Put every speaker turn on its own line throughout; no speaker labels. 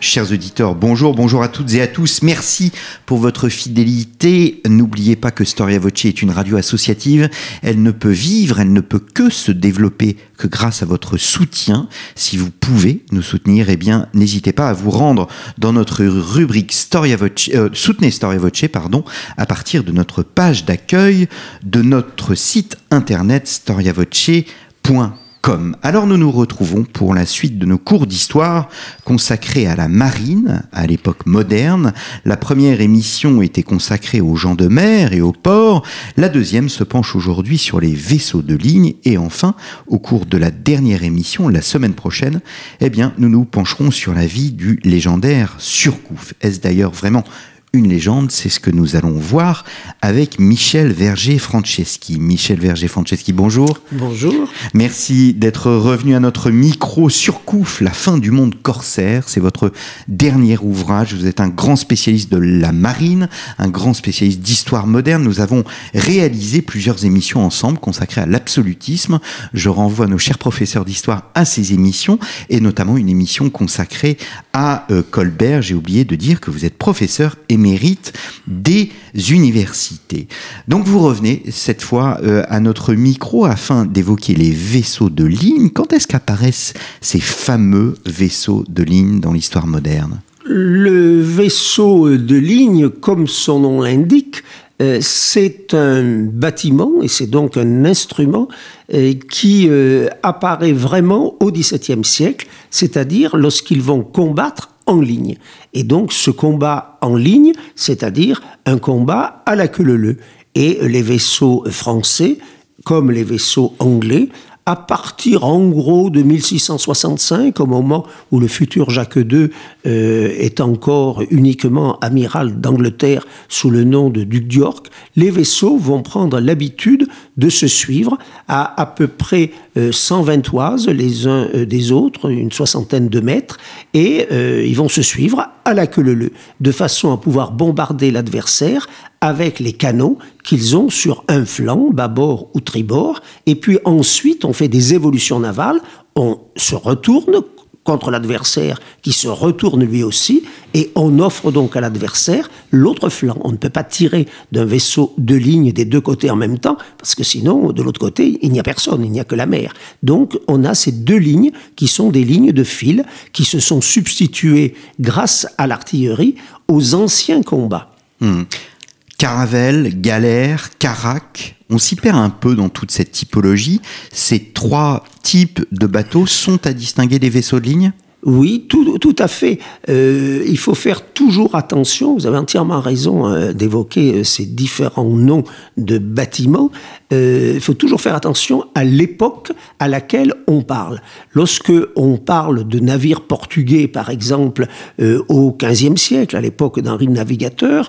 Chers auditeurs, bonjour, bonjour à toutes et à tous. Merci pour votre fidélité. N'oubliez pas que Storia Voce est une radio associative. Elle ne peut vivre, elle ne peut que se développer que grâce à votre soutien. Si vous pouvez nous soutenir, eh bien, n'hésitez pas à vous rendre dans notre rubrique Storia Voce, euh, soutenez Storia Voce, pardon, à partir de notre page d'accueil de notre site internet storiavoce.com. Alors nous nous retrouvons pour la suite de nos cours d'histoire consacrés à la marine à l'époque moderne. La première émission était consacrée aux gens de mer et aux ports. La deuxième se penche aujourd'hui sur les vaisseaux de ligne. Et enfin, au cours de la dernière émission, la semaine prochaine, eh bien, nous nous pencherons sur la vie du légendaire Surcouf. Est-ce d'ailleurs vraiment une légende, c'est ce que nous allons voir avec Michel Verger-Franceschi. Michel Verger-Franceschi, bonjour.
Bonjour.
Merci d'être revenu à notre micro Surcouf, la fin du monde corsaire. C'est votre dernier ouvrage. Vous êtes un grand spécialiste de la marine, un grand spécialiste d'histoire moderne. Nous avons réalisé plusieurs émissions ensemble consacrées à l'absolutisme. Je renvoie nos chers professeurs d'histoire à ces émissions et notamment une émission consacrée à euh, Colbert. J'ai oublié de dire que vous êtes professeur et mérite des universités. Donc vous revenez cette fois euh, à notre micro afin d'évoquer les vaisseaux de ligne. Quand est-ce qu'apparaissent ces fameux vaisseaux de ligne dans l'histoire moderne?
Le vaisseau de ligne, comme son nom l'indique, euh, c'est un bâtiment et c'est donc un instrument euh, qui apparaît vraiment au XVIIe siècle, c'est-à-dire lorsqu'ils vont combattre en ligne. Et donc ce combat en ligne, c'est-à-dire un combat à la queue leu Et les vaisseaux français, comme les vaisseaux anglais, à partir en gros de 1665, au moment où le futur Jacques II euh, est encore uniquement amiral d'Angleterre sous le nom de duc d'York, les vaisseaux vont prendre l'habitude de se suivre à à peu près 120 euh, toises les uns euh, des autres, une soixantaine de mètres, et ils vont se suivre à la queue leu de façon à pouvoir bombarder l'adversaire avec les canons qu'ils ont sur un flanc, bâbord ou tribord, et puis ensuite on fait des évolutions navales, on se retourne contre l'adversaire qui se retourne lui aussi, et on offre donc à l'adversaire l'autre flanc. On ne peut pas tirer d'un vaisseau de ligne des deux côtés en même temps, parce que sinon, de l'autre côté, il n'y a personne, il n'y a que la mer. Donc on a ces deux lignes qui sont des lignes de fil, qui se sont substituées grâce à l'artillerie aux anciens combats.
Hmm. Caravelle, galère, carac, on s'y perd un peu dans toute cette typologie. Ces trois types de bateaux sont à distinguer des vaisseaux de ligne?
Oui, tout, tout, à fait. Euh, il faut faire toujours attention, vous avez entièrement raison euh, d'évoquer euh, ces différents noms de bâtiments, il faut toujours faire attention à l'époque à laquelle on parle. Lorsque on parle de navires portugais, par exemple, au XVe siècle, à l'époque d'Henri le Navigateur,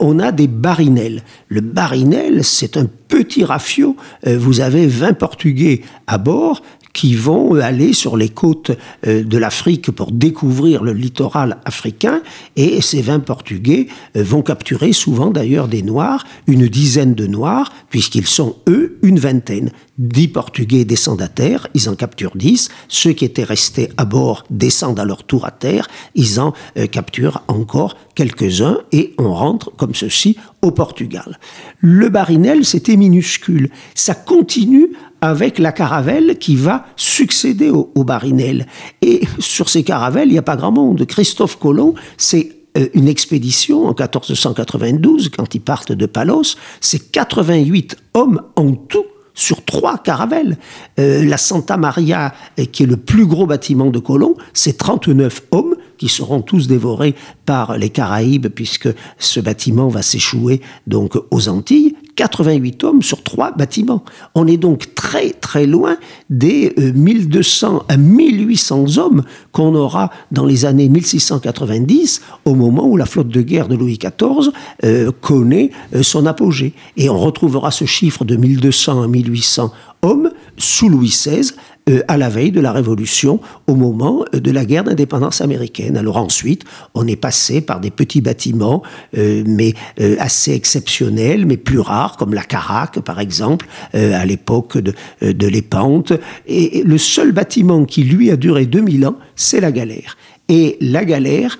on a des barinelles. Le barinelle, c'est un petit rafio. vous avez 20 Portugais à bord qui vont aller sur les côtes euh, de l'Afrique pour découvrir le littoral africain. Et ces 20 Portugais euh, vont capturer souvent d'ailleurs des Noirs, une dizaine de Noirs, puisqu'ils sont eux une vingtaine. Dix Portugais descendent à terre, ils en capturent dix. Ceux qui étaient restés à bord descendent à leur tour à terre, ils en euh, capturent encore quelques-uns et on rentre comme ceci au Portugal. Le barinel, c'était minuscule. Ça continue avec la caravelle qui va succéder au, barinel. Et sur ces caravelles, il n'y a pas grand monde. Christophe Colomb, c'est euh, une expédition en 1492, quand ils partent de Palos, c'est 88 hommes en tout sur trois caravelles. Euh, la Santa Maria, euh, qui est le plus gros bâtiment de Colomb, c'est 39 hommes qui seront tous dévorés par les Caraïbes, puisque ce bâtiment va s'échouer donc aux Antilles. 88 hommes sur trois bâtiments. On est donc très très loin des 1200 à 1800 hommes qu'on aura dans les années 1690, au moment où la flotte de guerre de Louis XIV euh, connaît euh, son apogée. Et on retrouvera ce chiffre de 1200 à 1800 hommes sous Louis XVI euh, à la veille de la Révolution, au moment euh, de la guerre d'indépendance américaine. Alors ensuite, on est passé par des petits bâtiments, euh, mais assez exceptionnels, mais plus rares, comme la Caraque, par exemple, à l'époque de, de l'Épante. Et le seul bâtiment qui, lui, a duré 2000 ans, c'est la galère. Et la galère,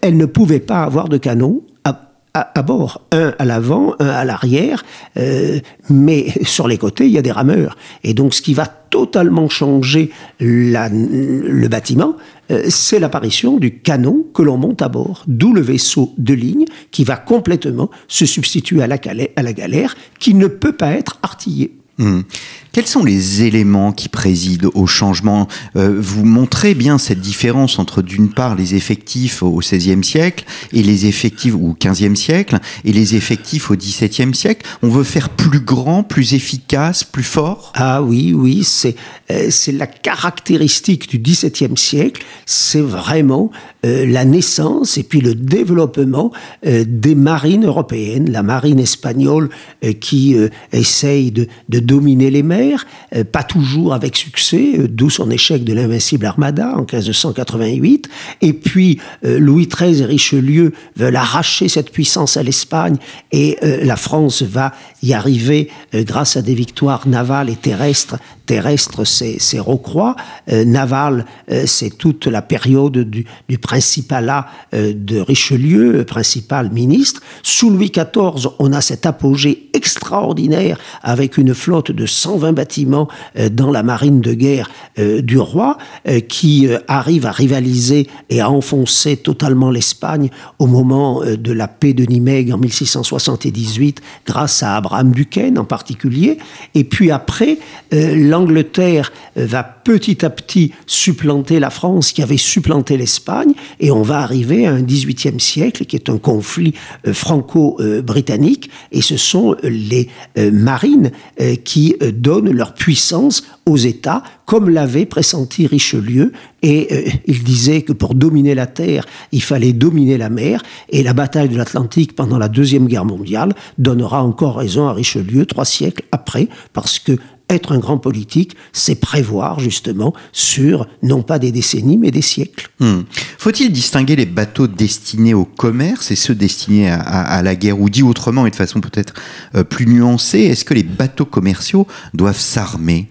elle ne pouvait pas avoir de canon à, bord, un à l'avant, un à l'arrière, euh, mais sur les côtés, il y a des rameurs. Et donc, ce qui va totalement changer le bâtiment, euh, c'est l'apparition du canon que l'on monte à bord, d'où le vaisseau de ligne qui va complètement se substituer à la, à la galère, qui ne peut pas être artillé.
Hmm. Quels sont les éléments qui président au changement? Euh, Vous montrez bien cette différence entre d'une part les effectifs au XVIe siècle et les effectifs au XVe siècle et les effectifs au XVIIe siècle. On veut faire plus grand, plus efficace, plus fort?
Ah oui, oui, c'est euh, c'est la caractéristique du XVIIe siècle. C'est vraiment euh, la naissance et puis le développement des marines européennes, la marine espagnole qui essaye de, de dominer les mers euh, pas toujours avec succès, euh, d'où son échec de l'invincible Armada en 1588. Et puis euh, Louis XIII et Richelieu veulent arracher cette puissance à l'Espagne et la France va y arriver grâce à des victoires navales et terrestres terrestre, c'est Rocroi. Euh, naval, euh, c'est toute la période du, principalat euh, de Richelieu, principal ministre. Sous Louis XIV, on a cet apogée extraordinaire avec une flotte de 120 bâtiments dans la marine de guerre du roi qui arrive à rivaliser et à enfoncer totalement l'Espagne au moment de la paix de Nimègue en 1678 grâce à Abraham Duquesne en particulier. Et puis après, l'Angleterre va petit à petit supplanter la France qui avait supplanté l'Espagne et on va arriver à un XVIIIe siècle qui est un conflit euh, franco-britannique et ce sont les euh, marines euh, qui donnent leur puissance aux États, comme l'avait pressenti Richelieu. Et il disait que pour dominer la terre, il fallait dominer la mer. Et la bataille de l'Atlantique pendant la Deuxième Guerre mondiale donnera encore raison à Richelieu trois siècles après, parce que être un grand politique, c'est prévoir justement sur non pas des décennies, mais des siècles.
Hmm. Faut-il distinguer les bateaux destinés au commerce et ceux destinés à, la guerre? Ou dit autrement et de façon peut-être euh, plus nuancée, est-ce que les bateaux commerciaux doivent s'armer?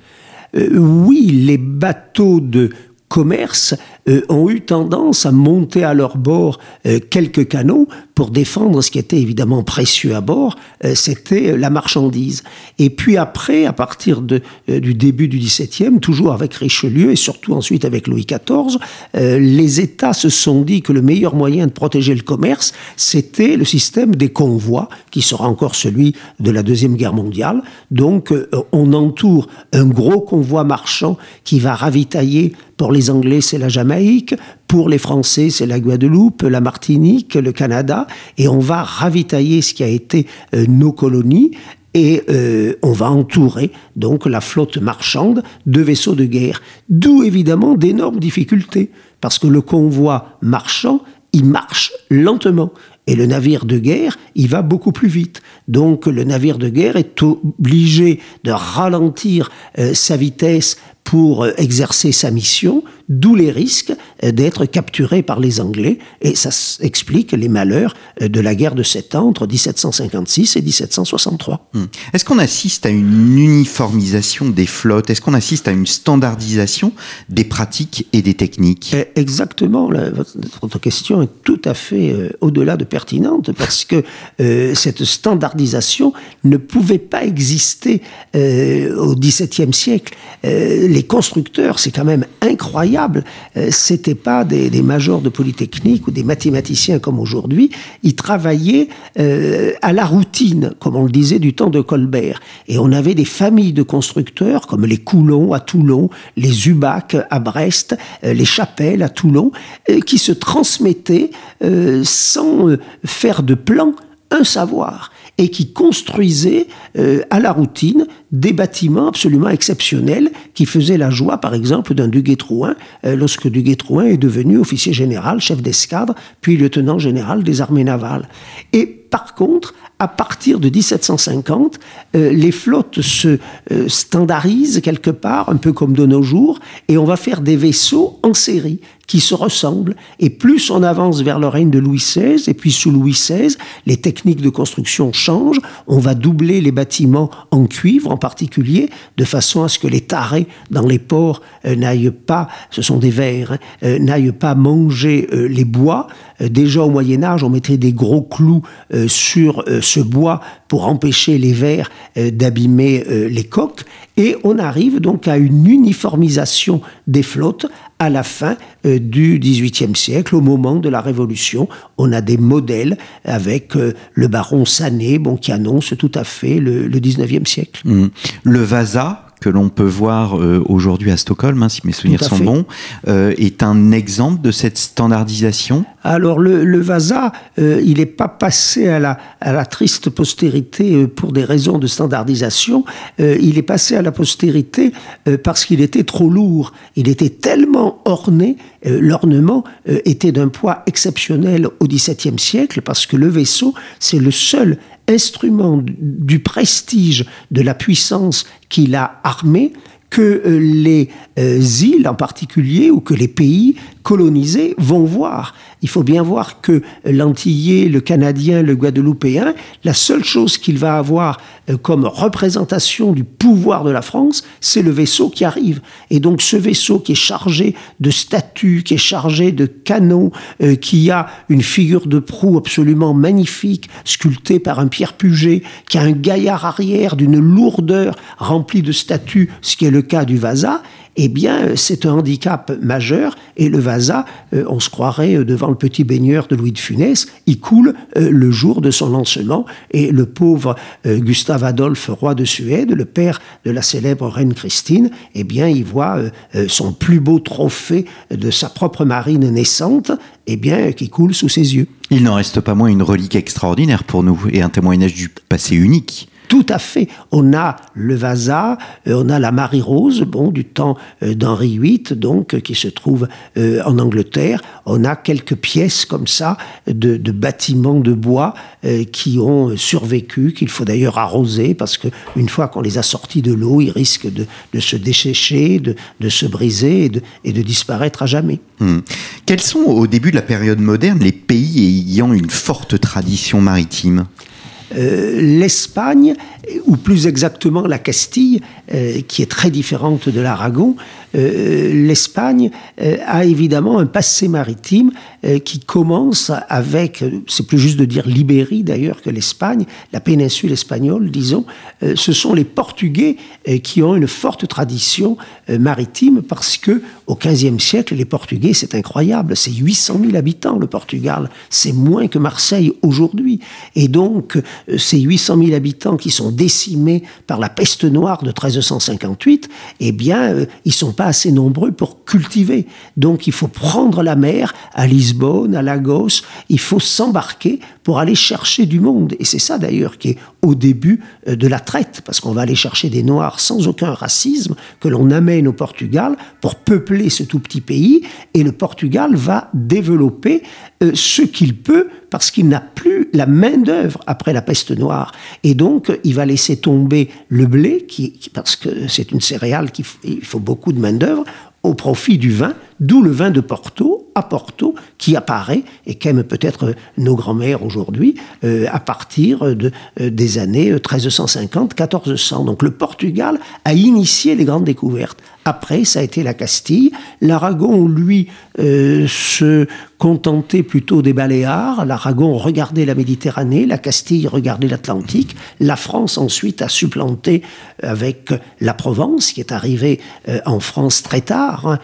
Euh, Oui, les bateaux de commerce euh, ont eu tendance à monter à leur bord euh, quelques canons pour défendre ce qui était évidemment précieux à bord, euh, c'était la marchandise. Et puis après, à partir du début du XVIIe, toujours avec Richelieu et surtout ensuite avec Louis XIV, les États se sont dit que le meilleur moyen de protéger le commerce, c'était le système des convois, qui sera encore celui de la Deuxième Guerre mondiale. Donc on entoure un gros convoi marchand qui va ravitailler, pour les Anglais c'est la Jamaïque, pour les Français, c'est la Guadeloupe, la Martinique, le Canada. Et on va ravitailler ce qui a été euh, nos colonies et euh, on va entourer donc la flotte marchande de vaisseaux de guerre. D'où évidemment d'énormes difficultés, parce que le convoi marchand, il marche lentement. Et le navire de guerre, il va beaucoup plus vite. Donc le navire de guerre est obligé de ralentir euh, sa vitesse pour exercer sa mission, d'où les risques euh, d'être capturé par les Anglais, et ça explique les malheurs euh, de la guerre de Sept Ans entre 1756 et 1763.
Hmm. Est-ce qu'on assiste à une uniformisation des flottes? Est-ce qu'on assiste à une standardisation des pratiques et des techniques?
Exactement, votre question est tout à fait au-delà de pertinente, parce que cette standardisation ne pouvait pas exister au XVIIe siècle les constructeurs, c'est quand même incroyable. Euh, c'était pas des, majors de polytechnique ou des mathématiciens comme aujourd'hui. Ils travaillaient euh, à la routine, comme on le disait du temps de Colbert. Et on avait des familles de constructeurs comme les Coulons à Toulon, les Ubac à Brest, euh, les Chapelles à Toulon, qui se transmettaient sans faire de plan un savoir. Et qui construisait euh, à la routine des bâtiments absolument exceptionnels qui faisaient la joie, par exemple, d'un Duguay-Trouin, euh, lorsque Duguay-Trouin est devenu officier général, chef d'escadre, puis lieutenant général des armées navales. Par contre, à partir de 1750, euh, les flottes se euh, standardisent quelque part, un peu comme de nos jours, et on va faire des vaisseaux en série qui se ressemblent. Et plus on avance vers le règne de Louis XVI, et puis sous Louis XVI, les techniques de construction changent. On va doubler les bâtiments en cuivre en particulier, de façon à ce que les tarés dans les ports euh, n'aillent pas, ce sont des vers, hein, euh, n'aillent pas manger les bois. Déjà au Moyen Âge, on mettait des gros clous sur ce bois pour empêcher les vers d'abîmer les coques. Et on arrive donc à une uniformisation des flottes à la fin euh, du XVIIIe siècle, au moment de la Révolution. On a des modèles avec euh, le baron Sané, bon, qui annonce tout à fait le, le XIXe siècle.
Mmh. Le Vasa, que l'on peut voir euh, aujourd'hui à Stockholm, hein, si mes souvenirs sont bons, euh, est un exemple de cette standardisation?
Alors le, le Vasa, euh, il n'est pas passé à la, à la triste postérité pour des raisons de standardisation, il est passé à la postérité parce qu'il était trop lourd, il était tellement orné, l'ornement était d'un poids exceptionnel au XVIIe siècle parce que le vaisseau, c'est le seul instrument du prestige de la puissance qu'il a armé que euh, les euh, îles en particulier ou que les pays colonisés vont voir. Il faut bien voir que l'Antillais, le Canadien, le Guadeloupéen, la seule chose qu'il va avoir euh, comme représentation du pouvoir de la France, c'est le vaisseau qui arrive. Et donc ce vaisseau qui est chargé de statues, qui est chargé de canons, euh, qui a une figure de proue absolument magnifique, sculptée par un Pierre Puget, qui a un gaillard arrière d'une lourdeur remplie de statues, ce qui est le cas du Vasa, eh bien, c'est un handicap majeur. Et le Vasa, euh, on se croirait euh, devant le petit baigneur de Louis de Funès, il coule euh, le jour de son lancement. Et le pauvre Gustave Adolphe, roi de Suède, le père de la célèbre reine Christine, eh bien, il voit son plus beau trophée de sa propre marine naissante, eh bien, qui coule sous ses yeux.
Il n'en reste pas moins une relique extraordinaire pour nous et un témoignage du passé unique.
Tout à fait. On a le Vasa, euh, on a la Marie Rose, bon, du temps euh, d'Henri VIII, donc, euh, qui se trouve en Angleterre. On a quelques pièces comme ça de, bâtiments de bois qui ont survécu, qu'il faut d'ailleurs arroser, parce que une fois qu'on les a sortis de l'eau, ils risquent de, se déchécher, de, se briser et de, disparaître à jamais.
Hmm. Quels sont, au début de la période moderne, les pays ayant une forte tradition maritime?
l'Espagne, ou plus exactement la Castille, euh, qui est très différente de l'Aragon, euh, l'Espagne a évidemment un passé maritime qui commence avec, c'est plus juste de dire l'Ibérie d'ailleurs que l'Espagne, la péninsule espagnole, disons, ce sont les Portugais qui ont une forte tradition maritime parce que au XVe siècle, les Portugais, c'est incroyable, c'est 800 000 habitants le Portugal, c'est moins que Marseille aujourd'hui, et donc euh, ces 800 000 habitants qui sont décimés par la peste noire de 1358, eh bien, euh, ils sont pas assez nombreux pour cultiver. Donc, il faut prendre la mer à Lisbonne, à Lagos, il faut s'embarquer pour aller chercher du monde. Et c'est ça d'ailleurs qui est au début euh, de la traite, parce qu'on va aller chercher des Noirs sans aucun racisme que l'on amène au Portugal pour peupler ce tout petit pays, et le Portugal va développer ce qu'il peut parce qu'il n'a plus la main-d'œuvre après la peste noire. Et donc, il va laisser tomber le blé, qui, parce que c'est une céréale qu'il faut beaucoup de main-d'œuvre, au profit du vin, d'où le vin de Porto, à Porto, qui apparaît et qu'aiment peut-être nos grands-mères aujourd'hui, euh, à partir de, euh, des années 1350-1400. Donc le Portugal a initié les grandes découvertes. Après, ça a été la Castille. L'Aragon, lui, euh, se contentait plutôt des Baléares. L'Aragon regardait la Méditerranée, la Castille regardait l'Atlantique. La France ensuite a supplanté avec la Provence, qui est arrivée en France très tard, hein,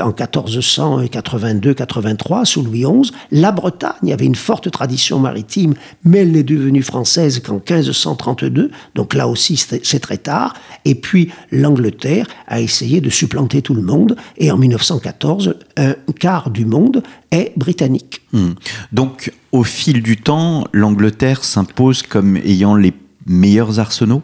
en 1482-83 sous Louis XI. La Bretagne avait une forte tradition maritime, mais elle n'est devenue française qu'en 1532, donc là aussi c'est très tard. Et puis l'Angleterre a essayé de supplanter tout le monde, et en 1914, un quart du monde est britannique.
Hmm. Donc au fil du temps, l'Angleterre s'impose comme ayant les meilleurs arsenaux?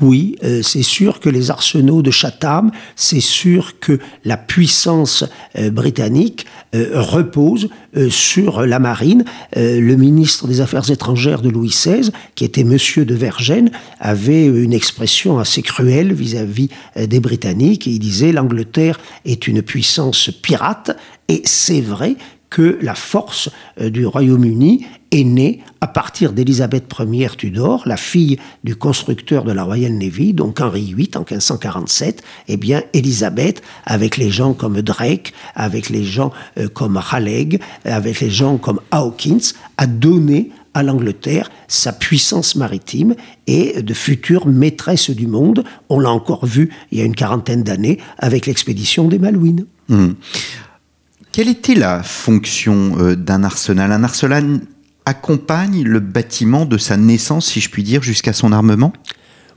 Oui, euh, c'est sûr que les arsenaux de Chatham, c'est sûr que la puissance euh, britannique euh, repose sur la marine. le ministre des Affaires étrangères de Louis XVI, qui était Monsieur de Vergennes, avait une expression assez cruelle vis-à-vis des Britanniques. il disait l'Angleterre est une puissance pirate. Et c'est vrai que la force du Royaume-Uni est née à partir d'Élisabeth Ier Tudor, la fille du constructeur de la Royal Navy, donc Henri VIII en 1547. Eh bien, Élisabeth, avec les gens comme Drake, avec les gens euh, comme Raleigh, avec les gens comme Hawkins, a donné à l'Angleterre sa puissance maritime et de futures maîtresses du monde. On l'a encore vu il y a une quarantaine d'années avec l'expédition des Malouines.
Hmm. Quelle était la fonction euh, d'un arsenal? Un arsenal accompagne le bâtiment de sa naissance, si je puis dire, jusqu'à son armement?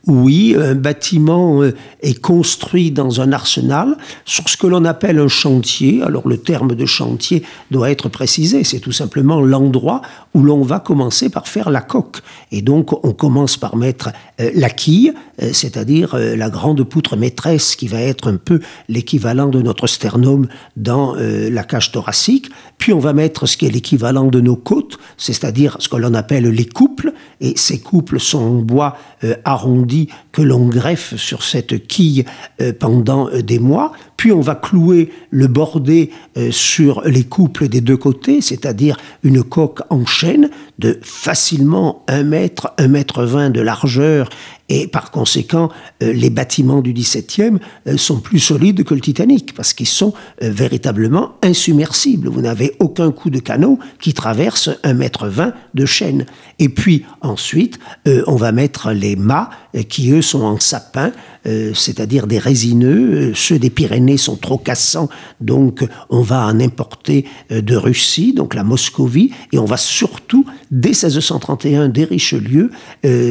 Oui, un bâtiment euh, est construit dans un arsenal sur ce que l'on appelle un chantier. Alors le terme de chantier doit être précisé, c'est tout simplement l'endroit où l'on va commencer par faire la coque. Et donc on commence par mettre euh, la quille, euh, c'est-à-dire la grande poutre maîtresse qui va être un peu l'équivalent de notre sternum dans la cage thoracique. Puis on va mettre ce qui est l'équivalent de nos côtes, c'est-à-dire ce que l'on appelle les couples. Et ces couples sont en bois arrondi que l'on greffe sur cette quille euh, pendant euh, des mois, puis on va clouer le bordé euh, sur les couples des deux côtés, c'est-à-dire une coque en chaîne de facilement 1 mètre, 1 mètre 20 de largeur et par conséquent, les bâtiments du XVIIe sont plus solides que le Titanic parce qu'ils sont véritablement insubmersibles. Vous n'avez aucun coup de canot qui traverse 1 mètre 20 de chaîne. Et puis ensuite, on va mettre les mâts qui eux sont en sapin, euh, c'est-à-dire des résineux. Euh, ceux des Pyrénées sont trop cassants, donc on va en importer euh, de Russie, donc la Moscovie, et on va surtout, dès 1631, dès Richelieu,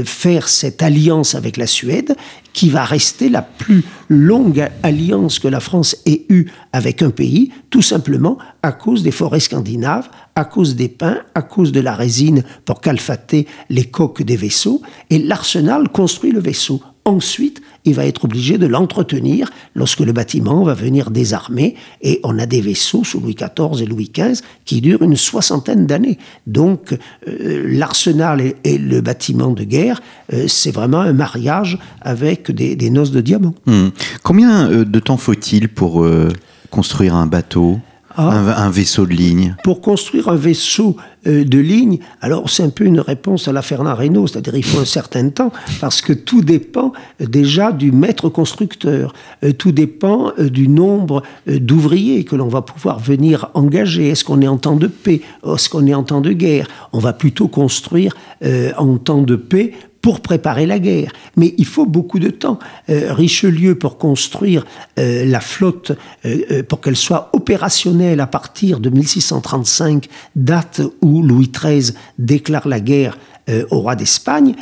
faire cette alliance avec la Suède qui va rester la plus longue alliance que la France ait eue avec un pays, tout simplement à cause des forêts scandinaves, à cause des pins, à cause de la résine pour calfater les coques des vaisseaux, et l'arsenal construit le vaisseau. Ensuite, il va être obligé de l'entretenir lorsque le bâtiment va venir désarmer, et on a des vaisseaux sous Louis XIV et Louis XV qui durent une soixantaine d'années. Donc euh, l'arsenal et, le bâtiment de guerre, euh, c'est vraiment un mariage avec des, noces de diamants.
Hmm. Combien euh, de temps faut-il pour construire un bateau? Ah. un, vaisseau de ligne
Pour construire un vaisseau euh, de ligne, alors c'est un peu une réponse à la Fernand Reynaud, c'est-à-dire il faut un certain temps, parce que tout dépend euh, déjà du maître constructeur, euh, tout dépend du nombre d'ouvriers que l'on va pouvoir venir engager. Est-ce qu'on est en temps de paix? Est-ce qu'on est en temps de guerre? On va plutôt construire en temps de paix pour préparer la guerre. Mais il faut beaucoup de temps. Euh, Richelieu, pour construire euh, la flotte, euh, pour qu'elle soit opérationnelle à partir de 1635, date où Louis XIII déclare la guerre au roi d'Espagne,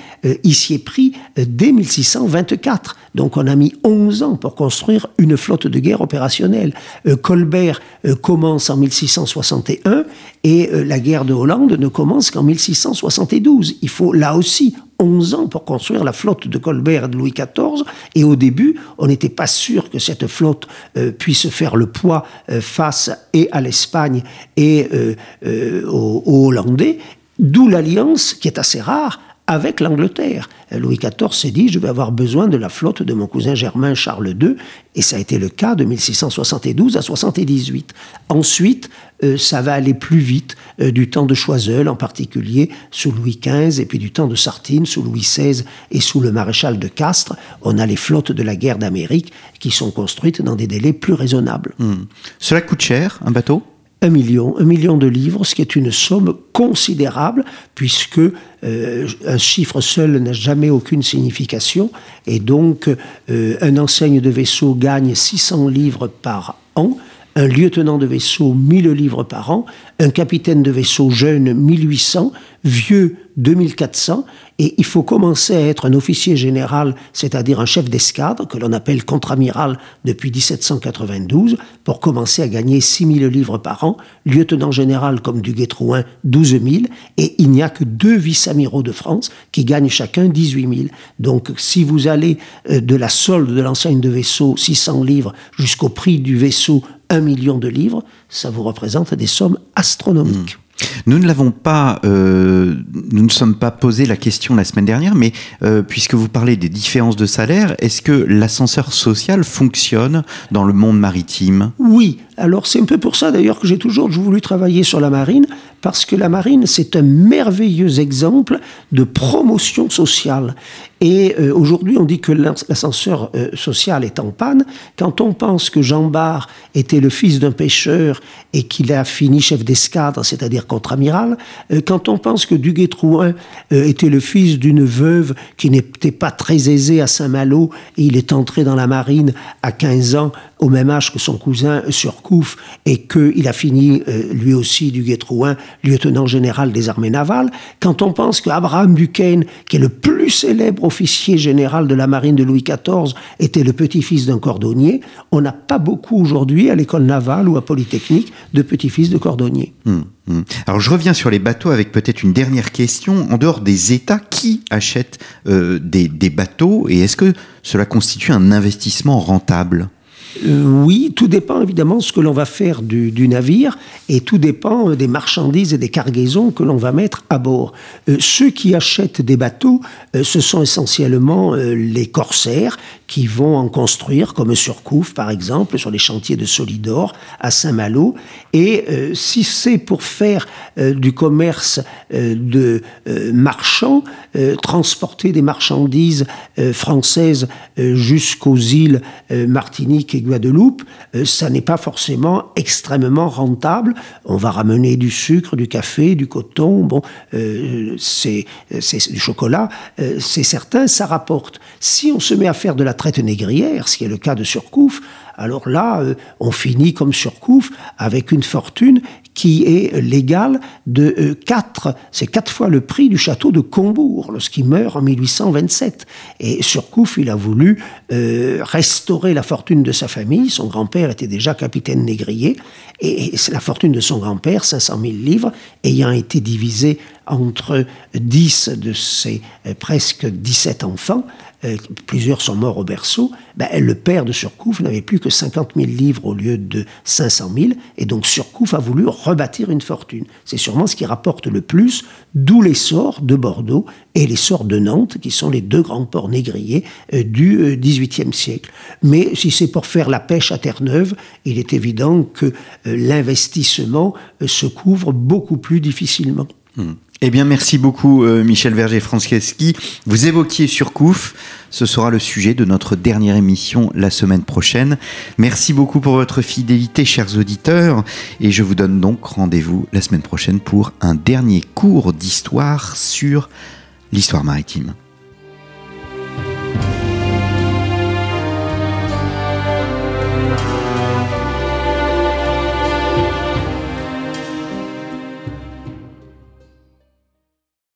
il s'y est pris dès 1624. Donc on a mis 11 ans pour construire une flotte de guerre opérationnelle. Colbert commence en 1661 et la guerre de Hollande ne commence qu'en 1672. Il faut là aussi 11 ans pour construire la flotte de Colbert et de Louis XIV. Et au début, on n'était pas sûr que cette flotte euh, puisse faire le poids euh, face à l'Espagne et euh, aux Hollandais. D'où l'alliance, qui est assez rare, avec l'Angleterre. Louis XIV s'est dit, je vais avoir besoin de la flotte de mon cousin Germain Charles II, et ça a été le cas de 1672 à 78. Ensuite, euh, ça va aller plus vite euh, du temps de Choiseul, en particulier sous Louis XV, et puis du temps de Sartine, sous Louis XVI et sous le maréchal de Castres. On a les flottes de la guerre d'Amérique qui sont construites dans des délais plus raisonnables.
Hmm. Cela coûte cher, un bateau?
Un million, de livres, ce qui est une somme considérable, puisque euh, un chiffre seul n'a jamais aucune signification, et donc euh, un enseigne de vaisseau gagne 600 livres par an, un lieutenant de vaisseau 1000 livres par an, un capitaine de vaisseau jeune 1800, vieux 2400, et il faut commencer à être un officier général, c'est-à-dire un chef d'escadre, que l'on appelle contre-amiral depuis 1792, pour commencer à gagner 6000 livres par an, lieutenant général comme du Guétrouin 12 000, et il n'y a que deux vice-amiraux de France qui gagnent chacun 18 000. Donc si vous allez euh, de la solde de l'enseigne de vaisseau 600 livres jusqu'au prix du vaisseau 1 million de livres, ça vous représente des sommes astronomiques.
Mmh. Nous ne l'avons pas, euh, nous ne sommes pas posé la question la semaine dernière, mais euh, puisque vous parlez des différences de salaire, est-ce que l'ascenseur social fonctionne dans le monde maritime?
Oui, alors c'est un peu pour ça d'ailleurs que j'ai toujours voulu travailler sur la marine, parce que la marine c'est un merveilleux exemple de promotion sociale. Et euh, aujourd'hui on dit que l'ascenseur euh, social est en panne. Quand on pense que Jean Bart était le fils d'un pêcheur et qu'il a fini chef d'escadre, c'est-à-dire contre-amiral, euh, quand on pense que Duguay-Trouin était le fils d'une veuve qui n'était pas très aisée à Saint-Malo et il est entré dans la marine à 15 ans au même âge que son cousin Surcouf et qu'il a fini euh, lui aussi du Guétrouin, lieutenant général des armées navales, quand on pense qu'Abraham Buchanan, qui est le plus célèbre officier général de la marine de Louis XIV, était le petit-fils d'un cordonnier, on n'a pas beaucoup aujourd'hui à l'école navale ou à Polytechnique de petits-fils de cordonniers. Hum,
hum. Alors je reviens sur les bateaux avec peut-être une dernière question. En dehors des États, qui achète euh, des bateaux et est-ce que cela constitue un investissement rentable?
Euh, oui, tout dépend évidemment de ce que l'on va faire du, navire et tout dépend euh, des marchandises et des cargaisons que l'on va mettre à bord. Euh, ceux qui achètent des bateaux, ce sont essentiellement les corsaires qui vont en construire, comme sur Couf par exemple, sur les chantiers de Solidor à Saint-Malo. Et si c'est pour faire du commerce de marchands, transporter des marchandises françaises jusqu'aux îles Martinique et Guadeloupe, euh, ça n'est pas forcément extrêmement rentable. On va ramener du sucre, du café, du coton, bon, euh, c'est du chocolat, euh, c'est certain, ça rapporte. Si on se met à faire de la traite négrière, ce qui est le cas de Surcouf, alors là, on finit comme Surcouf avec une fortune qui est légal de 4, euh, c'est quatre fois le prix du château de Combourg lorsqu'il meurt en 1827. Et Surcouf, il a voulu euh, restaurer la fortune de sa famille. Son grand-père était déjà capitaine négrier. Et la fortune de son grand-père, 500 000 livres, ayant été divisée entre 10 de ses euh, presque 17 enfants, euh, plusieurs sont morts au berceau, ben, le père de Surcouf n'avait plus que 50 000 livres au lieu de 500 000, et donc Surcouf a voulu rebâtir une fortune. C'est sûrement ce qui rapporte le plus, d'où l'essor de Bordeaux et l'essor de Nantes, qui sont les deux grands ports négriers euh, du XVIIIe siècle. Mais si c'est pour faire la pêche à Terre-Neuve, il est évident que l'investissement se couvre beaucoup plus difficilement.
Hmm. Eh bien, merci beaucoup, euh, Michel Verger-Franceschi. Vous évoquiez Surcouf. Ce sera le sujet de notre dernière émission la semaine prochaine. Merci beaucoup pour votre fidélité, chers auditeurs. Et je vous donne donc rendez-vous la semaine prochaine pour un dernier cours d'histoire sur l'histoire maritime.